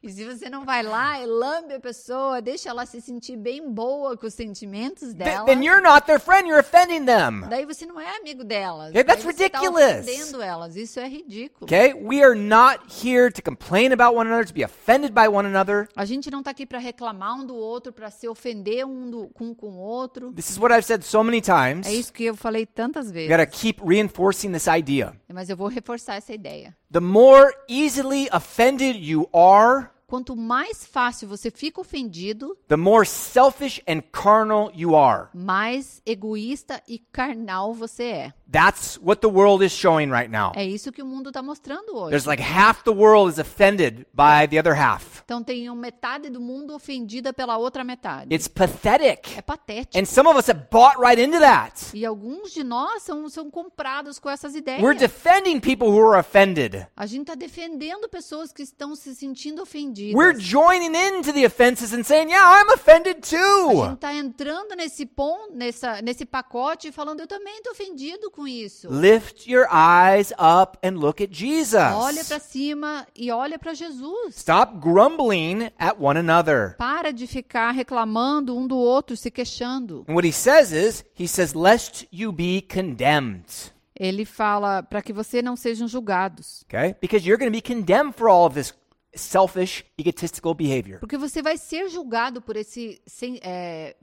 E se você não vai lá e lambe a pessoa, deixa ela se sentir bem boa com os sentimentos th- dela, then you're not their friend, you're offending them. daí você não é amigo delas. Okay, that's tá ridiculous. ofendendo elas. Isso é ridículo. Okay? We are not here to complain about one another, to be offended by one another. A gente não tá aqui para reclamar um do outro, para se ofender um do, com, com o outro. This is what I've said so many times. É isso que eu falei tantas You vezes. gotta keep reinforcing this idea. Mas eu vou reforçar essa ideia. The more easily offended you are, Quanto mais fácil você fica ofendido, the more selfish and carnal you are. mais egoísta e carnal você é. That's what the world is showing right now. É isso que o mundo está mostrando hoje. There's like half the world is offended by the other half. Então tem metade do mundo ofendida pela outra metade. It's pathetic. É patético. And some of us have bought right into that. E alguns de nós são, são comprados com essas ideias. We're defending people who are offended. A gente está defendendo pessoas que estão se sentindo ofendidas. We're joining into the offenses and saying, yeah, I'm offended A too. gente está entrando nesse ponto, nessa, nesse pacote e falando, eu também estou ofendido com isso. Lift your eyes up and look at Olha Jesus. para cima e olha para Jesus. Stop grumbling at one another. Para de ficar reclamando um do outro, se queixando. And what he says is, he says, lest you be condemned. Ele fala para que você não sejam julgados. Okay? Because you're going to be condemned for all of this selfish, egotistical behavior. Porque você vai ser julgado por esse sem- é,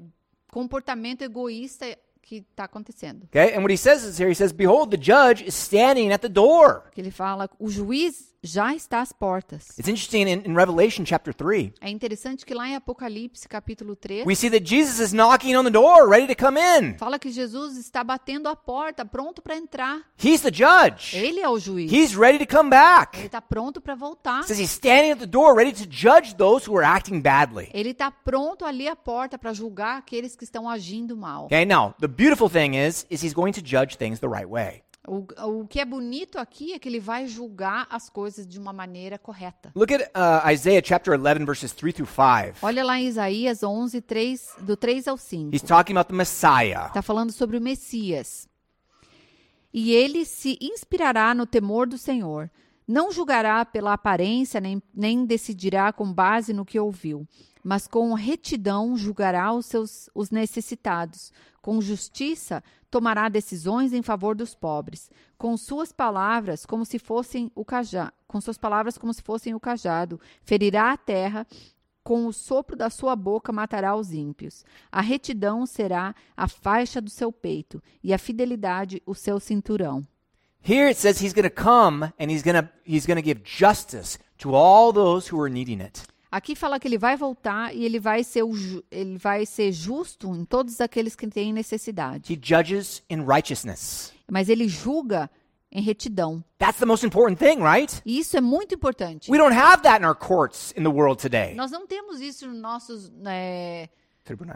comportamento egoísta que está acontecendo. Okay? And what he says is here, he says, Behold, the judge is standing at the door. Que ele fala, o juiz já está às portas. It's interesting in, in Revelation chapter 3, É interessante que lá em Apocalipse, capítulo 3, we see that Jesus is knocking on the door, ready to come in. fala que Jesus está batendo a porta, pronto para entrar. He's the judge. Ele é o juiz. He's ready to come Ele back. está pronto para voltar. It says he's standing at the door, ready to judge those who are acting badly. Ele está pronto ali à porta para julgar aqueles que estão agindo mal. Okay, now, the beautiful thing is, is he's going to judge things the right way. O, o que é bonito aqui é que ele vai julgar as coisas de uma maneira correta. Look at uh, Isaiah chapter 11, verses 3 through 5. Olha lá em Isaías 11, 3, do 3 ao 5. He's talking about the Messiah. Está falando sobre o Messias. E ele se inspirará no temor do Senhor. Não julgará pela aparência, nem, nem decidirá com base no que ouviu, mas com retidão julgará os seus os necessitados. Com justiça tomará decisões em favor dos pobres. Com suas palavras, como se fossem o cajado, com suas palavras como se fossem o cajado, ferirá a terra com o sopro da sua boca matará os ímpios. A retidão será a faixa do seu peito e a fidelidade o seu cinturão. Here it says he's going to come and he's going to he's going to give justice to all those who are needing it. Aqui fala que ele vai voltar e ele vai ser, o ele vai ser justo em todos aqueles que têm necessidade. He judges in righteousness. Mas ele julga em retidão. That's the most important thing, right? E isso é muito importante. We don't have that in our courts in the world today. Nós não temos isso nos nossos é,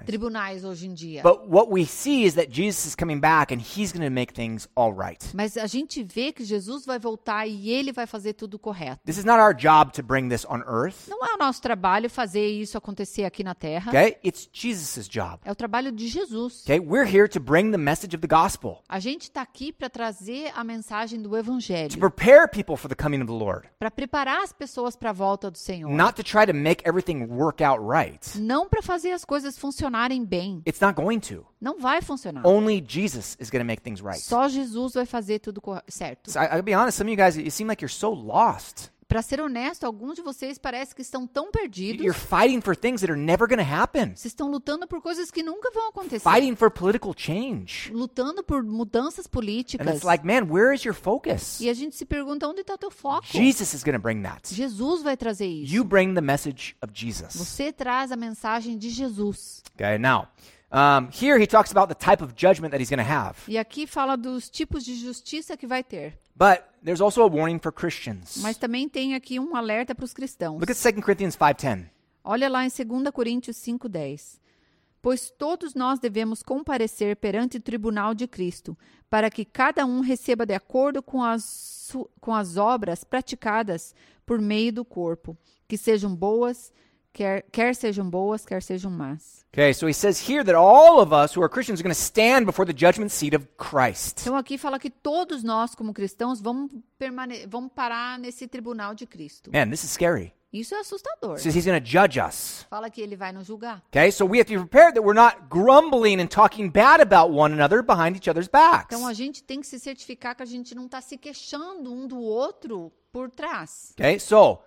tribunais hoje em dia. But what we see is that Jesus is coming back and he's going to make things all right. Mas a gente vê que Jesus vai voltar e ele vai fazer tudo correto. This is not our job to bring this on earth, Não é o nosso trabalho fazer isso acontecer aqui na terra. okay? It's Jesus' job. É o trabalho de Jesus. Okay? We're here to bring the message of the gospel, A gente está aqui para trazer a mensagem do to Evangelho, prepare people for the coming of the Lord, para preparar as pessoas para a volta do Senhor. not to try to make everything work out right. Não para fazer as coisas funcionarem bem. It's not going to. Não vai funcionar. Only Jesus is going to make things right. Só Jesus vai fazer tudo certo. So I, I'll be honest, some of you guys, you seem like you're so lost. Para ser honesto, alguns de vocês parece que estão tão perdidos. You're fighting for things that are never going to happen, Vocês estão lutando por coisas que nunca vão acontecer. fighting for political change. Lutando por mudanças And políticas. it's like, man, where is your focus? E a gente se pergunta onde está o teu foco? Jesus is going to bring that. Jesus vai trazer isso. You bring the message of Jesus. Você traz a mensagem de Jesus. Okay, now, um, here he talks about the type of judgment that he's going to have. E aqui fala dos tipos de justiça que vai ter. But there's also a warning for Christians. Mas também tem aqui um alerta para os cristãos. Look at 2 Corinthians 5.10. Olha lá em 2 Coríntios 5:10. Pois todos nós devemos comparecer perante o tribunal de Cristo, para que cada um receba de acordo com as, com as obras praticadas por meio do corpo, que sejam boas, quer, quer sejam boas, quer sejam más. Okay, so he says here that all of us who are Christians are going to stand before the judgment seat of Christ. Então aqui fala que todos nós, como cristãos, vamos, vamos parar nesse tribunal de Cristo. Man, this is scary. Isso é assustador. Says he's going to judge us. Fala que ele vai nos julgar. Okay, so we have to be prepared that we're not grumbling and talking bad about one another behind each other's backs. Então a gente tem que se certificar que a gente não está se queixando um do outro por trás. Okay, so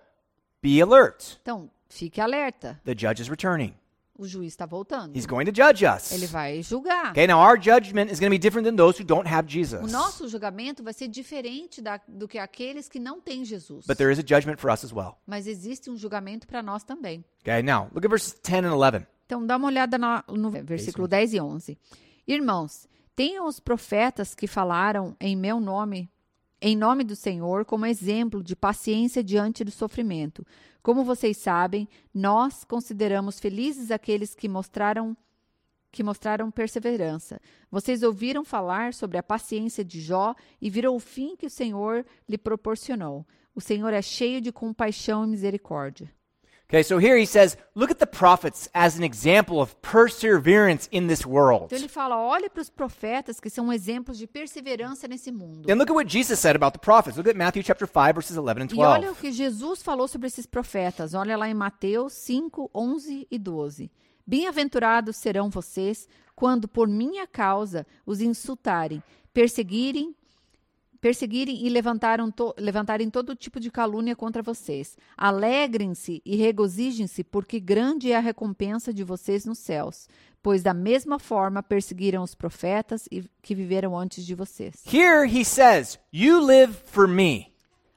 be alert. Então, fique alerta. The judge is returning. O juiz está voltando. He's going to judge us. Ele vai julgar. Okay, now our judgment is going to be different than those who don't have Jesus. O nosso julgamento vai ser diferente da- do que aqueles que não têm Jesus. But there is a judgment for us as well. Mas existe um julgamento para nós também. Okay, now look at verses 10 and 11. Então, dá uma olhada na- no versículo 10 e 11. Irmãos, tenham os profetas que falaram em meu nome, em nome do Senhor, como exemplo de paciência diante do sofrimento. Como vocês sabem, nós consideramos felizes aqueles que mostraram que mostraram perseverança. Vocês ouviram falar sobre a paciência de Jó e viram o fim que o Senhor lhe proporcionou. O Senhor é cheio de compaixão e misericórdia. Okay, so here he says, look at the prophets as an example of perseverance in this world. Então ele fala: olhe para os profetas que são exemplos de perseverança nesse mundo. And look at what Jesus said about the prophets. Look at Matthew chapter 5 verses 11 and E olha 12. o que Jesus falou sobre esses profetas. Olha lá em Mateus 5, 11 e 12. Bem-aventurados serão vocês quando por minha causa os insultarem, perseguirem, perseguirem e levantaram to- levantarem todo tipo de calúnia contra vocês. Alegrem-se e regozijem-se, porque grande é a recompensa de vocês nos céus, pois da mesma forma perseguiram os profetas e- que viveram antes de vocês. Here he says, you live for me.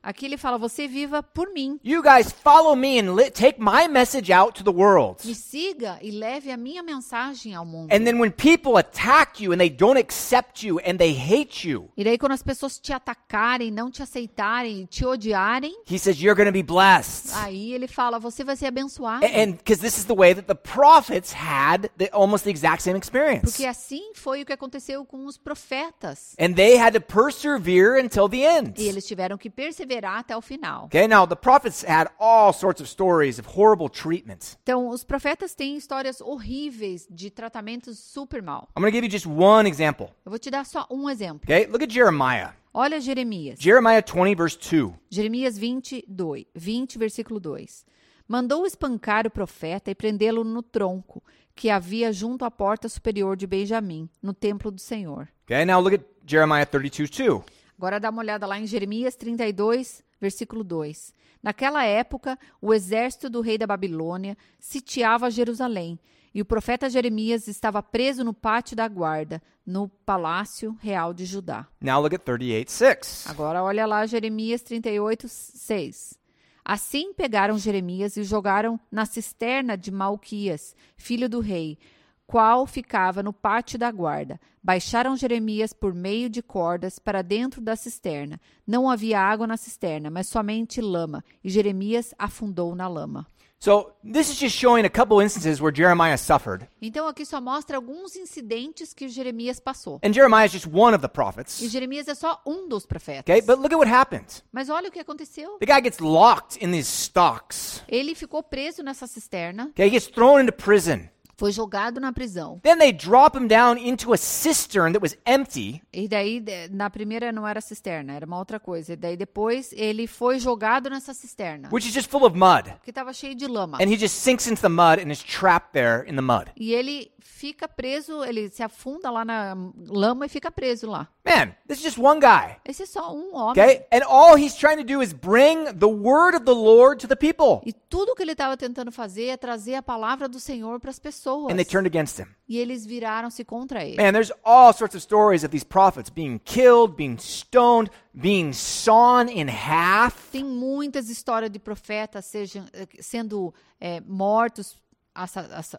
Aqui ele fala: Você viva por mim. You guys follow me and take my message out to the world. Me siga e leve a minha mensagem ao mundo. And then when people attack you and they don't accept you and they hate you, E daí, quando as pessoas te atacarem, não te aceitarem, te odiarem, he says you're going to be blessed. aí ele fala: Você vai ser abençoado. And because this is the way that the prophets had the, almost the exact same experience. Porque assim foi o que aconteceu com os profetas. And they had to persevere until the end. E eles tiveram que perseverar até o final. Okay, now the prophets had all sorts of stories of horrible treatment. Então, os profetas têm histórias horríveis de tratamentos super mal. I'm going to give you just one example. Eu vou te dar só um exemplo. Okay, look at Jeremiah. Olha Jeremias. Jeremiah 20, verse 2. Jeremias 22, 20, versículo 2. Mandou espancar o profeta e prendê-lo no tronco que havia junto à porta superior de Benjamim, no templo do Senhor. Okay, now look at Jeremiah 32, 2. Agora dá uma olhada lá em Jeremias 32, versículo 2. Naquela época, o exército do rei da Babilônia sitiava Jerusalém, e o profeta Jeremias estava preso no pátio da guarda, no palácio real de Judá. Now look at 38, 6. Agora olha lá Jeremias 38, 6. Assim pegaram Jeremias e o jogaram na cisterna de Malquias, filho do rei, qual ficava no pátio da guarda. Baixaram Jeremias por meio de cordas para dentro da cisterna. Não havia água na cisterna, mas somente lama, e Jeremias afundou na lama. So this is just showing a couple instances where Jeremiah suffered. Então aqui só mostra alguns incidentes que Jeremias passou. And Jeremiah is just one of the E prophets. Jeremias é só um dos profetas. Okay, but look at what happened. Mas olha o que aconteceu. The guy gets locked in these stocks. Ele ficou preso nessa cisterna, Okay, he gets thrown into prison. Foi jogado na prisão. Then they drop him down into a cistern that was empty. E daí, na primeira não era cisterna, era uma outra coisa. E daí depois ele foi jogado nessa cisterna, which is just full of mud. que estava cheio de lama. And he just sinks into the mud and is trapped there in the mud. E ele fica preso, ele se afunda lá na lama e fica preso lá. Man, this is just one guy. Esse é só um homem. Okay? And all he's trying to do is bring the word of the Lord to the people. E tudo que ele estava tentando fazer é trazer a palavra do Senhor para as pessoas. And they turned against him. E eles viraram-se contra ele. Man, there's all sorts of stories of these prophets being killed, being stoned, being sawn in half. Tem muitas histórias de profetas sejam, eh, sendo eh, mortos,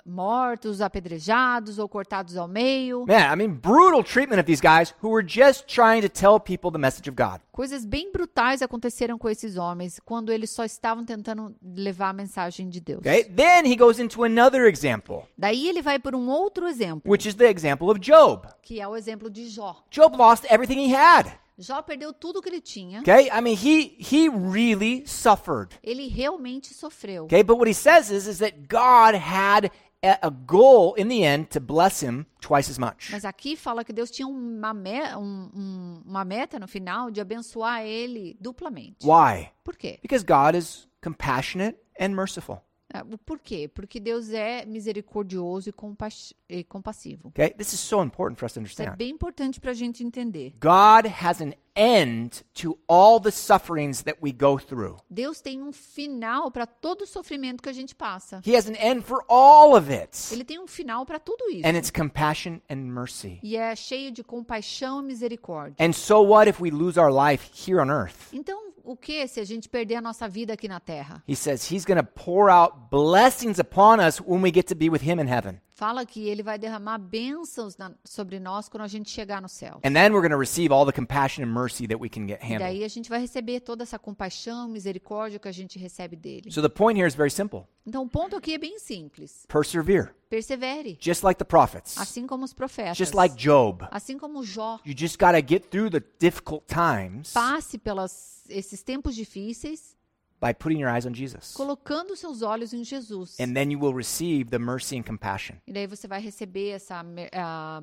mortos, apedrejados ou cortados ao meio. Man, I mean, brutal treatment of these guys who were just trying to tell people the message of God. Coisas bem brutais aconteceram com esses homens quando eles só estavam tentando levar a mensagem de Deus. Okay? Then he goes into another example, Daí ele vai por um outro exemplo, which is the example of Job. que é o exemplo de Jó. Job lost everything he had. Jó perdeu tudo que ele tinha. Okay? I mean, he he really suffered. Ele realmente sofreu. Okay? But what he says is is that God had a, goal in the end to bless him twice as much. Mas aqui fala que Deus tinha uma, me- um- uma meta no final de abençoar ele duplamente. Why? Por quê? Because God is compassionate and merciful. Ah, Por quê? Porque Deus é misericordioso e, compas- compassivo. Okay? This is so important for us to Isso é understand. bem importante para a gente entender. God has an end to all the sufferings that we go through. Deus tem um final para todo o sofrimento que a gente passa. He has an end for all of it. Ele tem um final para tudo isso. And it's compassion and mercy. E é cheio de compaixão e misericórdia. And so what if we lose our life here on earth? Então, o que se a gente perder a nossa vida aqui na terra? He says he's going to pour out blessings upon us when we get to be with him in heaven. Fala que ele vai derramar bênçãos na- sobre nós quando a gente chegar no céu. And then we're going to receive all the compassion and mercy that we can get E handled. daí a gente vai receber toda essa compaixão, misericórdia que a gente recebe dele. So the point here is very simple. Então o ponto aqui é bem simples. Persevere. Persevere, Just like the prophets. assim como os profetas. Just like Job. Assim como Jó. You just got to get through the difficult times Passe pelos esses tempos difíceis, by putting your eyes on Jesus. colocando seus olhos em Jesus. And then you will receive the mercy and compassion. E daí você vai receber essa ah,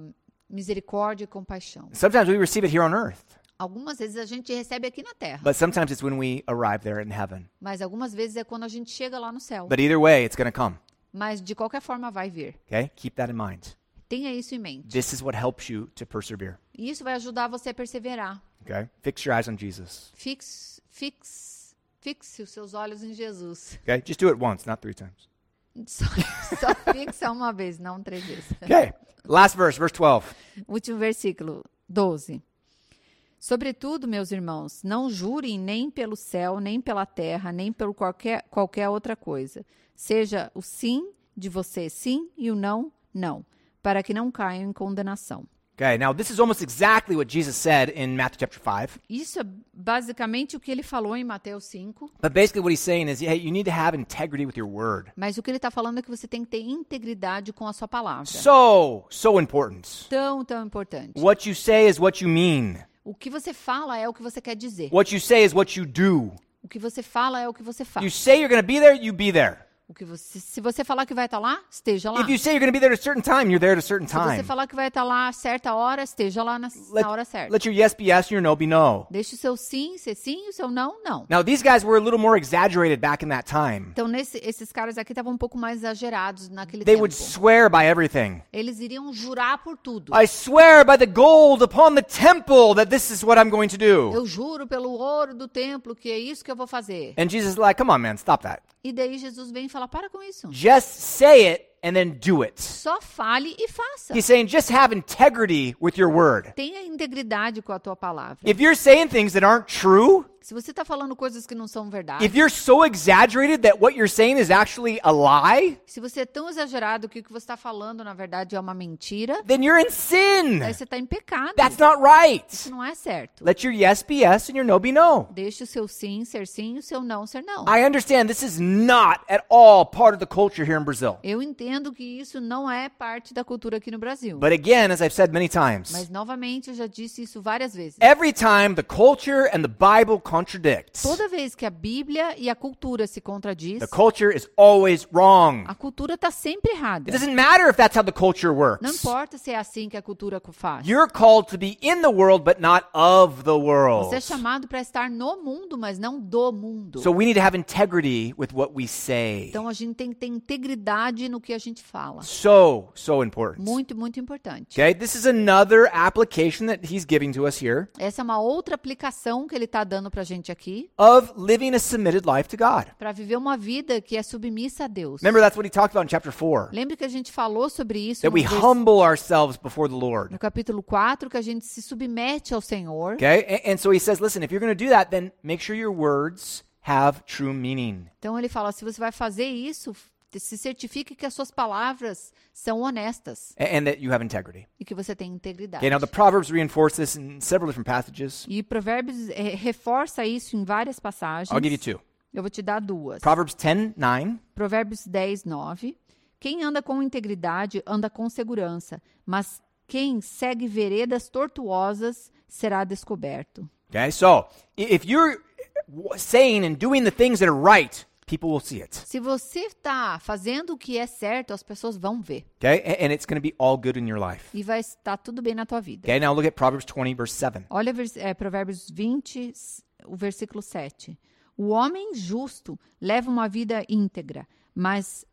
misericórdia e compaixão. Sometimes we receive it here on earth, Algumas vezes a gente recebe aqui na terra, but sometimes it's when we arrive there in heaven. mas algumas vezes é quando a gente chega lá no céu. But either way, it's going to come. Mas de qualquer forma vai vir. Okay? Keep that in mind. Tenha isso em mente. This is what helps you to persevere. E isso vai ajudar você a perseverar. Okay? Fix your eyes on Jesus. Fix fixe, fixe os seus olhos em Jesus. Okay? Just do it once, not three times. Só, só fixa uma vez, não três vezes. Okay. Last verse, verse 12. Último versículo, 12. Sobretudo, meus irmãos, não jurem nem pelo céu, nem pela terra, nem pelo qualquer, qualquer outra coisa. Seja o sim de você sim e o não, não, para que não caiam em condenação. Okay, now this is almost exactly what Jesus said in Matthew chapter 5. Isso é basicamente o que ele falou em Mateus 5. But basically, what he's saying is, hey, you need to have integrity with your word. Mas o que ele está falando é que você tem que ter integridade com a sua palavra. So, so important. Tão, tão importante. What you say is what you mean. O que você fala é o que você quer dizer. What you say is what you do. O que você fala é o que você You say you're going to be there, you be there. O que você, se você falar que vai estar lá, esteja lá. If you say you're going to be there at a certain time, you're there at a certain Se você time. falar que vai estar lá a certa hora, esteja lá na, Let, na hora certa. let your yes be yes and your no be no. Deixe o seu sim ser sim e o seu não, não. Now, these guys were a little more exaggerated back in that time. Então, nesse- esses caras aqui estavam um pouco mais exagerados naquele They tempo. would swear by everything. Eles iriam jurar por tudo. I swear by the gold upon the temple that this is what I'm going to do. Eu juro pelo ouro do templo que é isso que eu vou fazer. And Jesus is like, come on, man, stop that. E daí Jesus vem e fala: para com isso. Just say it and then do it. Só fale e faça. He's saying just have integrity with your word. Tenha integridade com a tua palavra. If you're saying things that aren't true, Se você está falando coisas que não são verdade, if you're so exaggerated that what you're saying is actually a lie, se você é tão exagerado que o que você está falando, na verdade, é uma mentira, then you're in sin. aí você está em pecado. That's not right. Isso não é certo. Let your yes be yes and your no be no. Deixe o seu sim ser sim e o seu não ser não. I understand this is not at all part of the culture here in Brazil. Eu entendo que isso não é parte da cultura aqui no Brasil. But again, as I've said many Mas, times, novamente, eu já disse isso várias vezes. every time the culture and the Bible contradicts, Toda vez que a Bíblia e a cultura se contradiz, the culture is always wrong. a cultura está sempre errada. It doesn't matter if that's how the culture Não works. importa se é assim que a cultura faz. You're called to be in the world, but not of the world. Você é chamado para estar no mundo, mas não do mundo. So we need to have integrity with what we say. Então a gente tem que ter integridade no que a gente fala. So, so important. Muito, muito importante. Okay, this is another application that he's giving to us here Essa é uma outra aplicação que ele está dando para a gente aqui, of living a submitted life to God. para viver uma vida que é submissa a Deus. Remember, that's what he talked about in chapter 4 Lembre que a gente falou sobre isso that no, we vers- humble ourselves before the Lord. no capítulo 4, que a gente se submete ao Senhor. Okay, and, and so he says, listen, if you're going to do that, then make sure your words have true meaning. Então ele fala: se você vai fazer isso, se certifique que as suas palavras são honestas a- And that you have integrity. e que você tem integridade. Okay, now the Proverbs reinforce this in several different passages. E Provérbios eh, reforça isso em várias passagens. I'll give you two. Eu vou te dar duas. Proverbs 10 9. Provérbios 10, 9. Quem anda com integridade anda com segurança, mas quem segue veredas tortuosas será descoberto. Okay, so if you're saying and doing the things that are right, people will see it. Se você está fazendo o que é certo, as pessoas vão ver. Okay, and it's going to be all good in your life. E vai estar tudo bem na tua vida. Okay, now look at Proverbs 20, verse 7. Olha é, Provérbios 20, s- o versículo 7. O homem justo leva uma vida íntegra, mas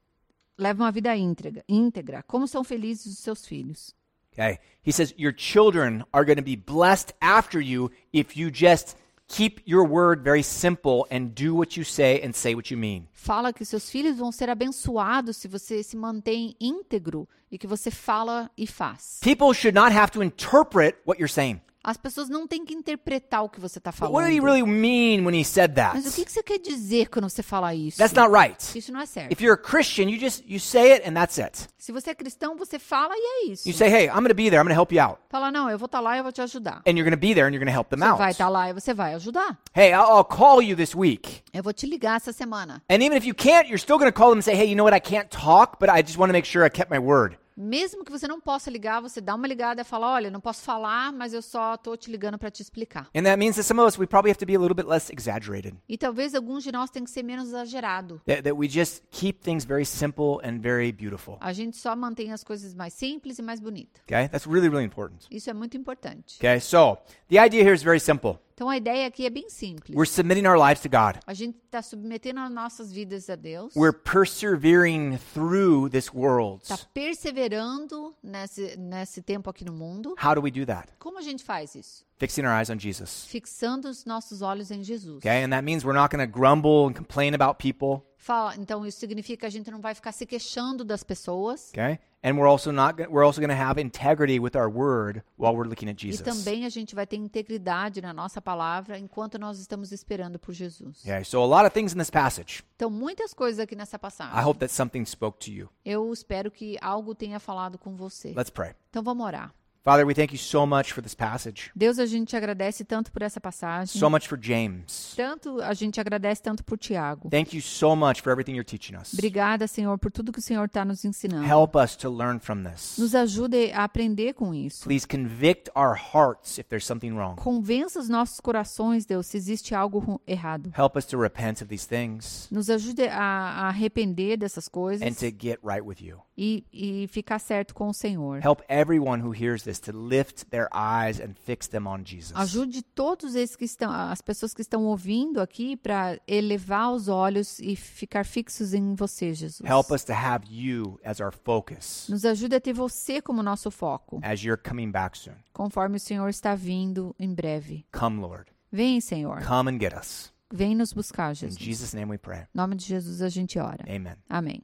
leva uma vida íntegra, íntegra. Como são felizes os seus filhos. Okay, he says your children are going to be blessed after you if you just keep your word very simple and do what you say and say what you mean. Fala que seus filhos vão ser abençoados se você se mantém íntegro e que você fala e faz. People should not have to interpret what you're saying. As pessoas não têm que interpretar o que você está falando. what did he really mean when he said that? Mas o que, que você quer dizer quando você fala isso? That's not right. Isso não é certo. If you're a Christian, you just you say it and that's it. Se você é cristão, você fala e é isso. You say, "Hey, I'm going to be there. I'm going to help you out." Fala, não, eu vou estar lá e eu vou te ajudar. And you're going to be there and you're going to help them Você vai out. estar lá e você vai ajudar. Hey, I'll, I'll call you this week. Eu vou te ligar essa semana. And even if you can't, you're still going to call them and say, "Hey, you know what? I can't talk, but I just want to make sure I kept my word." Mesmo que você não possa ligar, você dá uma ligada e fala: Olha, não posso falar, mas eu só tô te ligando para te explicar. And that means that some of us we probably have to be a little bit less exaggerated. E talvez alguns de nós tenham que ser menos exagerado. That, that we just keep things very simple and very beautiful. A gente só mantém as coisas mais simples e mais bonitas. Okay? That's really, really important. Isso é muito importante. Okay? So, the idea here is very simple. Então a ideia aqui é bem simples. We're submitting our lives to God. A gente está submetendo as nossas vidas a Deus. We're persevering through this world. Está perseverando nesse, nesse tempo aqui no mundo. How do we do that? Como a gente faz isso? fixing our eyes on Jesus. fixando os nossos olhos em Jesus. Okay? And that means we're not going to grumble and complain about people. Fala, então isso significa que a gente não vai ficar se queixando das pessoas. Okay? And we're also not we're also going to have integrity with our word while we're looking at E Jesus. também a gente vai ter integridade na nossa palavra enquanto nós estamos esperando por Jesus. Okay? So a lot of things in this passage. Então, muitas coisas aqui nessa I passagem. hope that something spoke to you. Eu espero que algo tenha falado com você. Let's pray. Então, vamos orar. Father, we thank you so much for this passage. Deus, a gente te agradece tanto por essa passagem. So much for James. Tanto a gente agradece tanto por Tiago. Thank you so much for everything you're teaching us. Obrigada, Senhor, por tudo que o Senhor está nos ensinando. Help us to learn from this. Nos ajude a aprender com isso. Please convict our hearts if there's something wrong. Convença os nossos corações, Deus, se existe algo errado. Help us to repent of these things Nos ajude a, a arrepender dessas coisas and to get right with you. E, e ficar certo com o Senhor. Help everyone who hears this to lift their eyes and fix them on Jesus. Ajude todos esses que estão, as pessoas que estão ouvindo aqui para elevar os olhos e ficar fixos em você, Jesus. Help us to have you as our focus Nos ajude a ter você como nosso foco, as you're coming back soon. conforme o Senhor está vindo em breve. Come, Lord. Vem, Senhor. Come and get us. Vem nos buscar, In Jesus. Em Jesus' name we pray. nome de Jesus a gente ora. Amen. Amém.